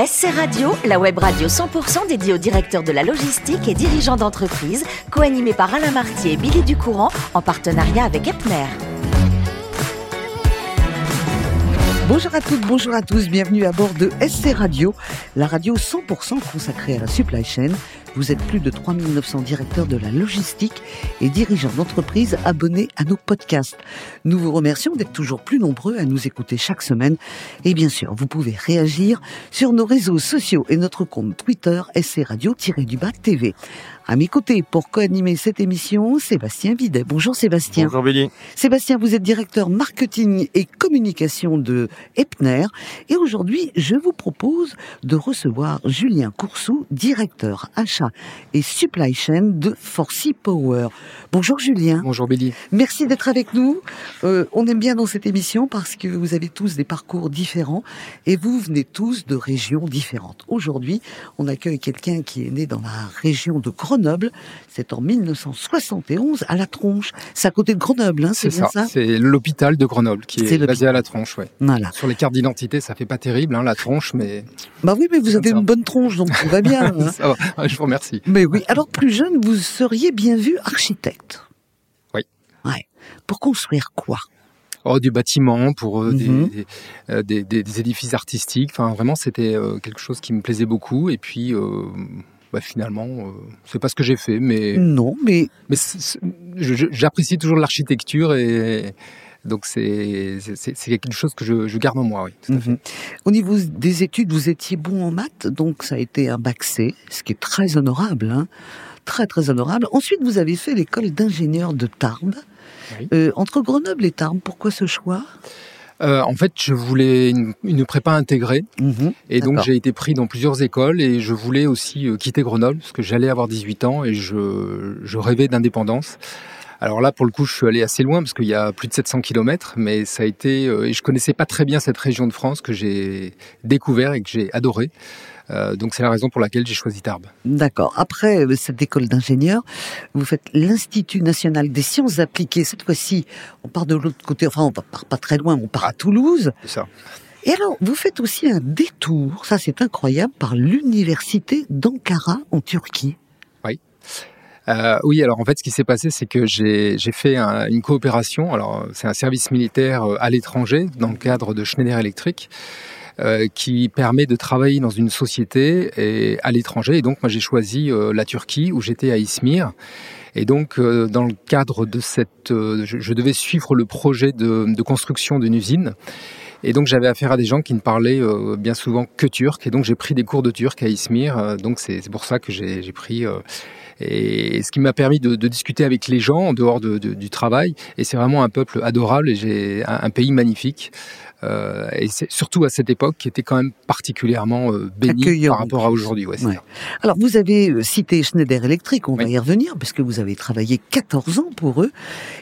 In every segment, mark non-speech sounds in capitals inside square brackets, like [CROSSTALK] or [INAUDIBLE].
SC Radio, la web radio 100% dédiée aux directeurs de la logistique et dirigeants d'entreprise, co-animée par Alain Martier et Billy Ducourant, en partenariat avec Epner. Bonjour à toutes, bonjour à tous, bienvenue à bord de SC Radio, la radio 100% consacrée à la supply chain. Vous êtes plus de 3900 directeurs de la logistique et dirigeants d'entreprises abonnés à nos podcasts. Nous vous remercions d'être toujours plus nombreux à nous écouter chaque semaine. Et bien sûr, vous pouvez réagir sur nos réseaux sociaux et notre compte Twitter SC Radio-du-Bas TV. À mes côtés, pour co-animer cette émission, Sébastien Videt. Bonjour Sébastien. Bonjour Billy. Sébastien, vous êtes directeur marketing et communication de Epner. Et aujourd'hui, je vous propose de recevoir Julien Coursou, directeur achat et supply chain de Forcy Power. Bonjour Julien. Bonjour Billy. Merci d'être avec nous. Euh, on aime bien dans cette émission parce que vous avez tous des parcours différents et vous venez tous de régions différentes. Aujourd'hui, on accueille quelqu'un qui est né dans la région de Grenoble. C'est en 1971 à La Tronche. C'est à côté de Grenoble, hein, c'est ça, C'est l'hôpital de Grenoble qui est, basé à La Tronche, ouais. Voilà. Sur les cartes d'identité, ça fait pas terrible, hein, La Tronche, mais... Bah oui, mais vous avez une bonne tronche, donc tout va bien. [LAUGHS] Hein. ça va. Je vous remercie. Mais oui. Alors, plus jeune, vous seriez bien vu architecte. Oui. Ouais. Pour construire quoi? Oh, du bâtiment, pour euh, Mhm. des, euh, des, des- des édifices artistiques. Enfin, vraiment, c'était euh, quelque chose qui me plaisait beaucoup. Et puis, bah, finalement, euh, c'est pas ce que j'ai fait, mais, Non, mais mais j'apprécie toujours l'architecture et donc c'est quelque chose que je, je garde en moi. Oui, tout à fait. Mhm. au niveau des études, vous étiez bon en maths, donc ça a été un bac C, ce qui est très honorable, hein. très très honorable. Ensuite, vous avez fait l'école d'ingénieur de Tarbes. Oui. Euh, entre Grenoble et Tarbes, pourquoi ce choix? Euh, en fait, je voulais une, une prépa intégrée. Mhm. Et donc j'ai été pris dans plusieurs écoles et je voulais aussi euh, quitter Grenoble parce que j'allais avoir 18 ans et je, je rêvais d'indépendance. Alors là, pour le coup, je suis allé assez loin parce qu'il y a plus de 700 kilomètres, mais ça a été euh, et je connaissais pas très bien cette région de France que j'ai découvert et que j'ai adoré. Euh, donc c'est la raison pour laquelle j'ai choisi Tarbes. D'accord. Après euh, cette école d'ingénieur, vous faites l'Institut national des sciences appliquées. Cette fois-ci, on part de l'autre côté, enfin on part pas très loin, on part à Toulouse. C'est ça. Et alors, vous faites aussi un détour, ça c'est incroyable, par l'université d'Ankara en Turquie. Euh, oui, alors en fait, ce qui s'est passé, c'est que j'ai fait un- une coopération. Alors, c'est un service militaire à l'étranger dans le cadre de Schneider Electric. Euh, qui permet de travailler dans une société et à l'étranger. Et donc, moi, j'ai choisi euh, la Turquie où j'étais à Izmir. Et donc, euh, dans le cadre de cette, euh, je, je devais suivre le projet de, de construction d'une usine. Et donc, j'avais affaire à des gens qui ne parlaient euh, bien souvent que turc. Et donc, j'ai pris des cours de turc à Izmir. Euh, donc, c'est pour ça que j'ai pris et ce qui m'a permis de, de discuter avec les gens en dehors de- de- du travail. Et c'est vraiment un peuple adorable et j'ai un, un pays magnifique. Euh, et c'est surtout à cette époque qui était quand même particulièrement euh, par rapport à aujourd'hui. Ouais, Ouais. Alors, vous avez euh, cité Schneider Electric, on va y revenir, parce que vous avez travaillé 14 ans pour eux,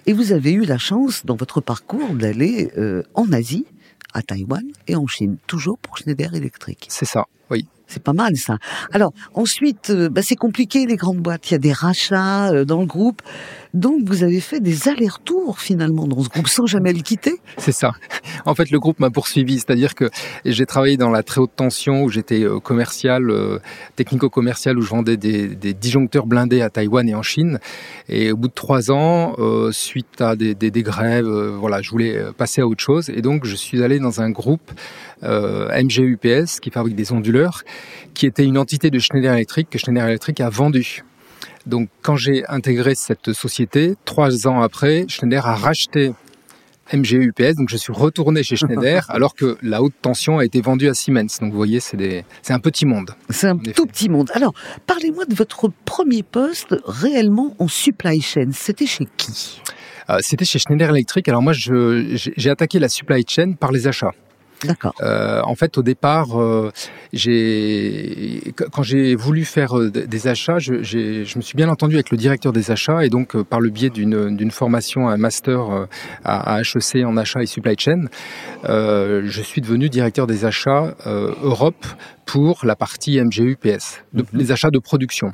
et vous avez eu la chance, dans votre parcours, d'aller euh, en Asie, à Taïwan et en Chine, toujours pour Schneider Electric. C'est ça, oui. C'est pas mal ça. Alors ensuite, euh, bah, c'est compliqué les grandes boîtes. Il y a des rachats euh, dans le groupe, donc vous avez fait des allers-retours finalement dans ce groupe sans jamais le quitter. C'est ça. En fait, le groupe m'a poursuivi, c'est-à-dire que j'ai travaillé dans la très haute tension où j'étais euh, commercial, euh, technico-commercial, où je vendais des, disjoncteurs blindés à Taïwan et en Chine. Et au bout de trois ans, euh, suite à des, grèves, voilà, je voulais passer à autre chose. Et donc, je suis allé dans un groupe MGUPS qui fabrique des onduleurs, qui était une entité de Schneider Electric que Schneider Electric a vendu. Donc, quand j'ai intégré cette société, trois ans après, Schneider a racheté MGE UPS, donc je suis retourné chez Schneider [LAUGHS] alors que la haute tension a été vendue à Siemens. Donc vous voyez, c'est des, un petit monde. C'est un effet. tout petit monde. Alors, parlez-moi de votre premier poste réellement en supply chain. C'était chez qui? Euh, C'était chez Schneider Electric. Alors moi, j'ai attaqué la supply chain par les achats. D'accord. Euh, en fait, au départ, euh, j'ai quand j'ai voulu faire euh, des achats, je, me suis bien entendu avec le directeur des achats et donc par le biais d'une formation, un master à, à HEC en achat et supply chain, je suis devenu directeur des achats Europe pour la partie MGUPS, de- Mhm. les achats de production.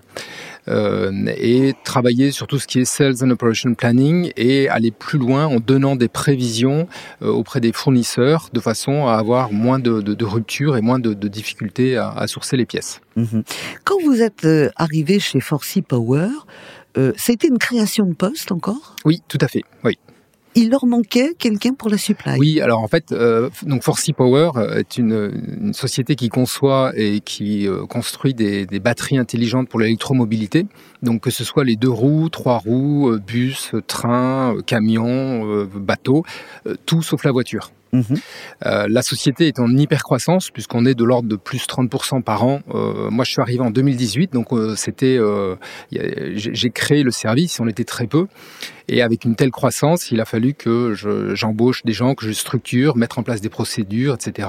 Euh, et travailler sur tout ce qui est Sales and Operation Planning et aller plus loin en donnant des prévisions euh, auprès des fournisseurs de façon à avoir moins de, de, de ruptures et moins de, de difficultés difficulté à, sourcer les pièces. Mhm. Quand vous êtes arrivé chez Forcy Power, c'était une création de poste encore? Oui, tout à fait. Oui il leur manquait quelqu'un pour la supply. Oui, alors en fait, euh, donc Forcy Power euh, est une, société qui conçoit et qui euh, construit des, des, batteries intelligentes pour l'électromobilité. Donc que ce soit les deux roues, trois roues, euh, bus, train, camion, bateau, tout sauf la voiture. Mhm. Euh, la société est en hyper croissance puisqu'on est de l'ordre de plus 30% par an. Euh, moi, je suis arrivé en 2018, donc euh, c'était, j'ai créé le service. On était très peu, et avec une telle croissance, il a fallu que j'embauche des gens, que je structure, mettre en place des procédures, etc.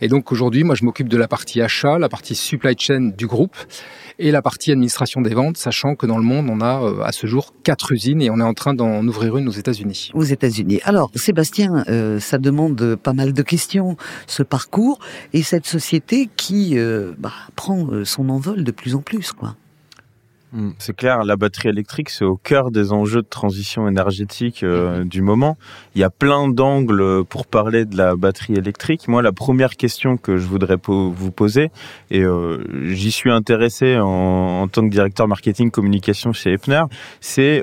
Et donc aujourd'hui, moi, je m'occupe de la partie achat, la partie supply chain du groupe et la partie administration des ventes, sachant que dans le monde, on a à ce jour quatre usines et on est en train d'en ouvrir une aux États-Unis. Aux États-Unis. Alors, Sébastien, ça demande pas mal de questions, ce parcours et cette société qui euh, bah, prend euh, son envol de plus en plus, quoi. Hmm, c'est clair, la batterie électrique, c'est au cœur des enjeux de transition énergétique euh, mhm. du moment. Il y a plein d'angles pour parler de la batterie électrique. Moi, la première question que je voudrais vous poser, et j'y suis intéressé en, en, tant que directeur marketing communication chez Epner, c'est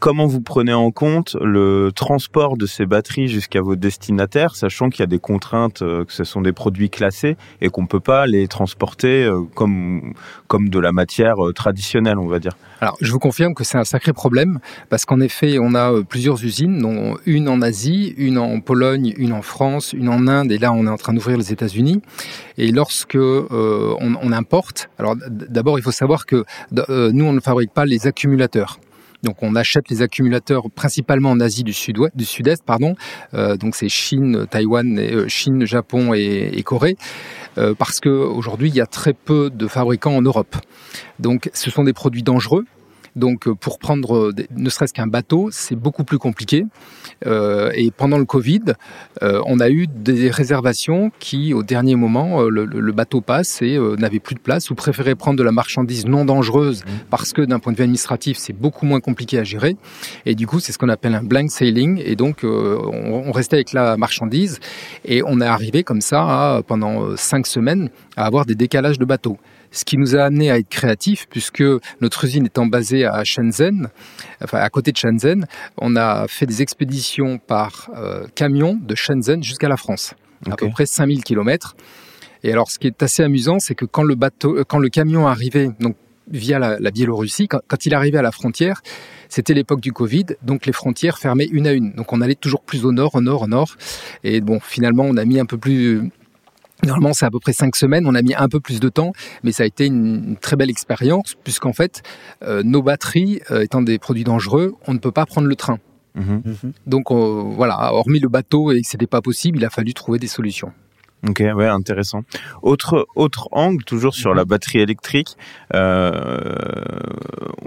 Comment vous prenez en compte le transport de ces batteries jusqu'à vos destinataires, sachant qu'il y a des contraintes, euh, que ce sont des produits classés et qu'on ne peut pas les transporter euh, comme, comme de la matière euh, traditionnelle, on va dire Alors, je vous confirme que c'est un sacré problème, parce qu'en effet, on a plusieurs usines, dont une en Asie, une en Pologne, une en France, une en Inde, et là, on est en train d'ouvrir les États-Unis. Et lorsque on, importe, alors d'abord, il faut savoir que nous, on ne fabrique pas les accumulateurs. Donc on achète les accumulateurs principalement en Asie du Sud-Ouest, du Sud-Est, pardon. Euh, donc c'est Chine, Taïwan, euh, Chine, Japon et, Corée, euh, parce que aujourd'hui il y a très peu de fabricants en Europe. Donc ce sont des produits dangereux donc euh, pour prendre euh, ne serait-ce qu'un bateau, c'est beaucoup plus compliqué. Euh, et pendant le Covid, on a eu des réservations qui, au dernier moment, le, bateau passe et n'avait plus de place ou préférait prendre de la marchandise non dangereuse mmh. parce que d'un point de vue administratif, c'est beaucoup moins compliqué à gérer. Et du coup, c'est ce qu'on appelle un blank sailing. Et donc, on, restait avec la marchandise et on est arrivé comme ça pendant cinq semaines à avoir des décalages de bateaux ce qui nous a amené à être créatifs, puisque notre usine étant basée à Shenzhen, enfin à côté de Shenzhen, on a fait des expéditions par euh, camion de Shenzhen jusqu'à la France, à peu près 5000 km. Et alors, ce qui est assez amusant, c'est que quand le bateau, euh, quand le camion arrivait, donc via la, Biélorussie, quand, quand, il arrivait à la frontière, c'était l'époque du Covid, donc les frontières fermaient une à une. Donc on allait toujours plus au nord, au nord, au nord. Et bon, finalement, on a mis un peu plus Normalement, c'est à peu près cinq semaines. On a mis un peu plus de temps, mais ça a été une, très belle expérience, puisqu'en fait, euh, nos batteries euh, étant des produits dangereux, on ne peut pas prendre le train. Mhm. Donc euh, voilà, hormis le bateau et que c'était pas possible, il a fallu trouver des solutions. Ok, ouais, intéressant. Autre autre angle, toujours sur la mhm. batterie électrique. Euh,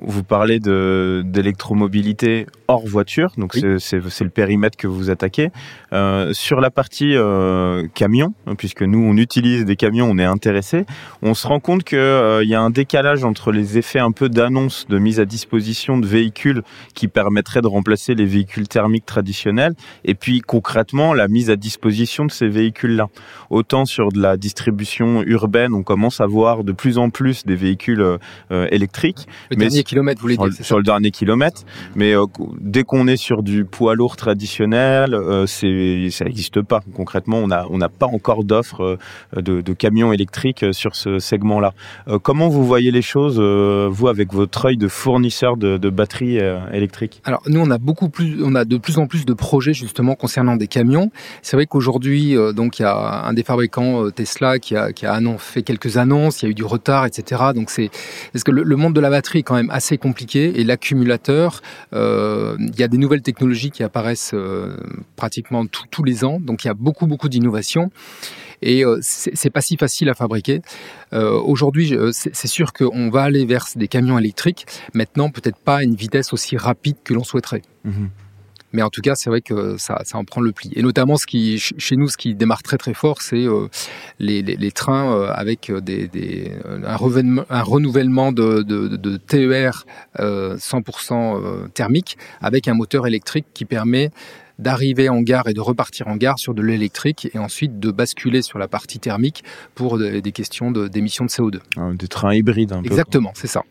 vous parlez de d'électromobilité hors voiture, donc c'est le périmètre que vous attaquez. Euh, sur la partie euh, camion, puisque nous on utilise des camions, on est intéressé. On se rend compte que euh, il y a un décalage entre les effets un peu d'annonce de mise à disposition de véhicules qui permettraient de remplacer les véhicules thermiques traditionnels, et puis concrètement la mise à disposition de ces véhicules-là. Autant sur de la distribution urbaine, on commence à voir de plus en plus des véhicules euh, électriques. Le dernier kilomètre, vous voulez dire Sur, le dernier kilomètre. Mais euh, dès qu'on est sur du poids lourd traditionnel, euh, c'est ça n'existe pas. Concrètement, on n'a on n'a pas encore d'offres de, de, camions électriques sur ce segment-là. comment vous voyez les choses, vous, avec votre œil de fournisseur de, de batteries électriques? Alors nous, on a beaucoup plus, on a de plus en plus de projets justement concernant des camions. C'est vrai qu'aujourd'hui, donc il y a un des fabricants euh, Tesla qui a, qui a fait quelques annonces, il y a eu du retard, etc. Donc c'est parce que le, monde de la batterie est quand même assez compliqué et l'accumulateur, euh, il y a des nouvelles technologies qui apparaissent euh, pratiquement tous les ans. Donc il y a beaucoup beaucoup d'innovations et c'est pas si facile à fabriquer. Aujourd'hui, c'est sûr qu'on va aller vers des camions électriques. Maintenant, peut-être pas à une vitesse aussi rapide que l'on souhaiterait. Mmh mais en tout cas, c'est vrai que ça, ça en prend le pli. Et notamment, ce qui, chez nous, ce qui démarre très très fort, c'est euh, les, les, les, trains euh, avec des, des, un, renouvellement, un renouvellement de, de, de TER euh, 100% euh, thermique avec un moteur électrique qui permet d'arriver en gare et de repartir en gare sur de l'électrique et ensuite de basculer sur la partie thermique pour des questions d'émissions de, CO2. Ah, des trains hybrides un peu. Exactement, c'est ça.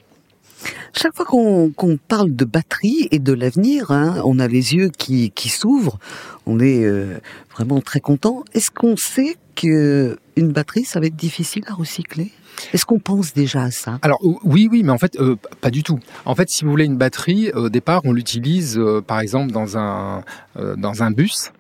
Chaque fois qu'on parle de batterie et de l'avenir, hein, on a les yeux qui, qui s'ouvrent, on est euh, vraiment très content. Est-ce qu'on sait qu'une batterie, ça va être difficile à recycler? Est-ce qu'on pense déjà à ça? Alors oui, oui, mais en fait, euh, pas du tout. En fait, si vous voulez une batterie, au départ, on l'utilise, euh, par exemple, dans un dans un bus.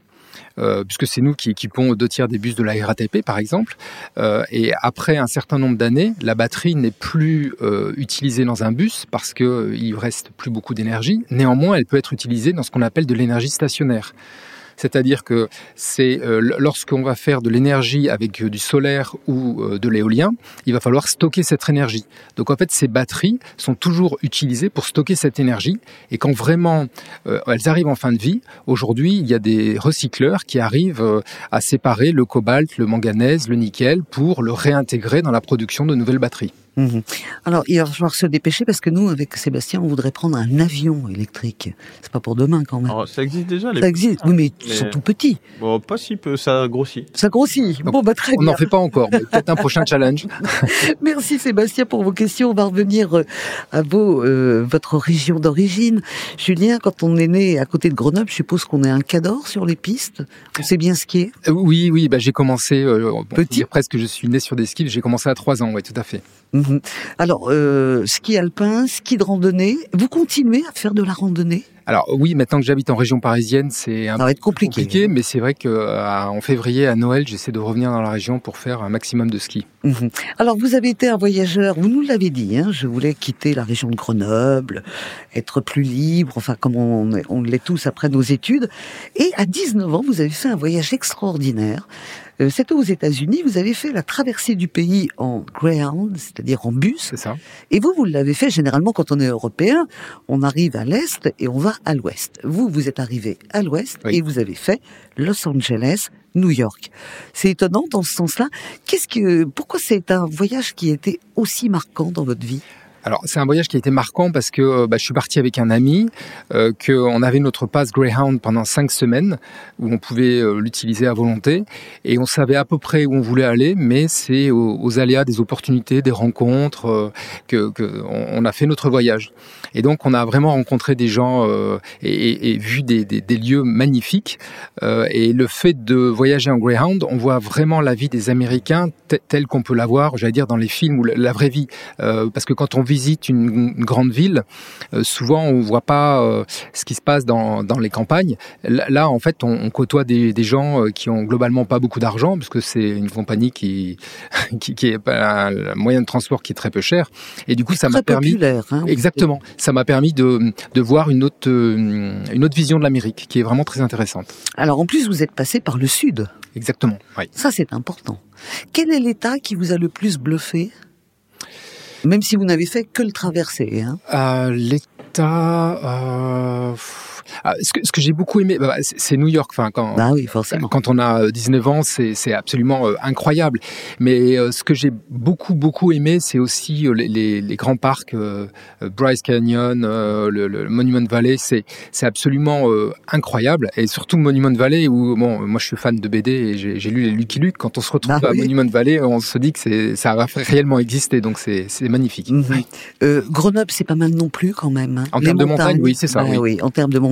Euh, puisque c'est nous qui équipons deux tiers des bus de la RATP, par exemple. Euh, et après un certain nombre d'années, la batterie n'est plus euh, utilisée dans un bus parce qu'il reste plus beaucoup d'énergie. Néanmoins, elle peut être utilisée dans ce qu'on appelle de l'énergie stationnaire. C'est-à-dire que c'est euh, lorsqu'on va faire de l'énergie avec euh, du solaire ou euh, de l'éolien, il va falloir stocker cette énergie. Donc en fait, ces batteries sont toujours utilisées pour stocker cette énergie. Et quand vraiment elles arrivent en fin de vie, aujourd'hui, il y a des recycleurs qui arrivent à séparer le cobalt, le manganèse, le nickel pour le réintégrer dans la production de nouvelles batteries. Mhm. Alors, il va falloir se dépêcher parce que nous, avec Sébastien, on voudrait prendre un avion électrique. C'est pas pour demain quand même. Alors, ça existe déjà. Les... Ça existe, oui, mais, ils sont tout petits. Bon, pas si peu, ça grossit. Ça grossit. Bon, bah très on bien. On n'en fait pas encore. Peut-être un prochain challenge. [LAUGHS] Merci Sébastien pour vos questions. On va revenir euh, à vos, euh, votre région d'origine. Julien, quand on est né à côté de Grenoble, je suppose qu'on est un cador sur les pistes. On sait bien skier. Euh, oui, oui. Bah, j'ai commencé petit. presque, je suis né sur des skis. J'ai commencé à 3 ans. Oui, tout à fait. Alors, euh, ski alpin, ski de randonnée, vous continuez à faire de la randonnée? Alors oui, maintenant que j'habite en région parisienne, c'est un peu compliqué, mais c'est vrai qu'en euh, février, à Noël, j'essaie de revenir dans la région pour faire un maximum de ski. Mhm. Alors vous avez été un voyageur, vous nous l'avez dit, hein, je voulais quitter la région de Grenoble, être plus libre, enfin comme on, on l'est tous après nos études. Et à 19 ans, vous avez fait un voyage extraordinaire. Euh, c'était aux États-Unis, vous avez fait la traversée du pays en Greyhound, c'est-à-dire en bus. C'est ça. Et vous, vous l'avez fait généralement quand on est européen, on arrive à l'est et on va à l'ouest. Vous, vous êtes arrivé à l'ouest et vous avez fait Los Angeles, New York. C'est étonnant dans ce sens-là. Qu'est-ce que, pourquoi c'est un voyage qui a été aussi marquant dans votre vie? Alors c'est un voyage qui a été marquant parce que euh, bah, je suis parti avec un ami, euh, qu'on avait notre passe Greyhound pendant cinq semaines où on pouvait euh, l'utiliser à volonté et on savait à peu près où on voulait aller, mais c'est aux, aléas des opportunités, des rencontres euh, que, que on, a fait notre voyage. Et donc on a vraiment rencontré des gens et, et, vu des, des, des, lieux magnifiques. et le fait de voyager en Greyhound, on voit vraiment la vie des Américains telle qu'on peut la voir, j'allais dire dans les films ou la, la vraie vie, parce que quand on visite une, grande ville, euh, souvent on voit pas euh, ce qui se passe dans, dans les campagnes. Là, en fait, on, côtoie des, des, gens euh, qui ont globalement pas beaucoup d'argent, parce que c'est une compagnie qui, [LAUGHS] qui, qui, est un moyen de transport qui est très peu cher. Et du coup, ça m'a permis, hein, exactement, ça m'a permis de, de voir une autre, une autre vision de l'Amérique, qui est vraiment très intéressante. Alors, en plus, vous êtes passé par le sud. Exactement. Oui. Ça, c'est important. Quel est l'État qui vous a le plus bluffé? Même si vous n'avez fait que le traverser. Hein. Euh, L'État... Euh... Ah, ce que, ce que j'ai beaucoup aimé, bah, c'est New York. Enfin, quand, bah oui, forcément. quand on a 19 ans, c'est absolument euh, incroyable. Mais euh, ce que j'ai beaucoup, beaucoup aimé, c'est aussi euh, les, grands parcs, Bryce Canyon, le, le, Monument Valley. C'est absolument incroyable. Et surtout Monument Valley, où bon, moi je suis fan de BD et j'ai lu les Lucky Luke. Quand on se retrouve bah à Monument Valley, on se dit que ça a réellement existé. Donc c'est magnifique. Mhm. Grenoble, c'est pas mal non plus quand même. Hein. En termes de montagne, oui, c'est ça. oui. oui, en termes de montagne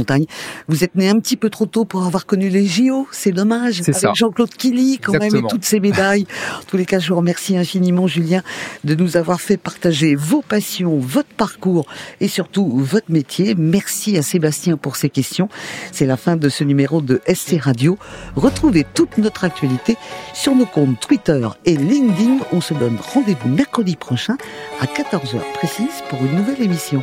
vous êtes né un petit peu trop tôt pour avoir connu les JO, c'est dommage. Avec Jean-Claude Killy, quand même, et toutes ces médailles. en tous les cas, je vous remercie infiniment, Julien, de nous avoir fait partager vos passions, votre parcours et surtout votre métier. Merci à Sébastien pour ces questions. C'est la fin de ce numéro de SC Radio. Retrouvez toute notre actualité sur nos comptes Twitter et LinkedIn. On se donne rendez-vous mercredi prochain à 14h précise pour une nouvelle émission.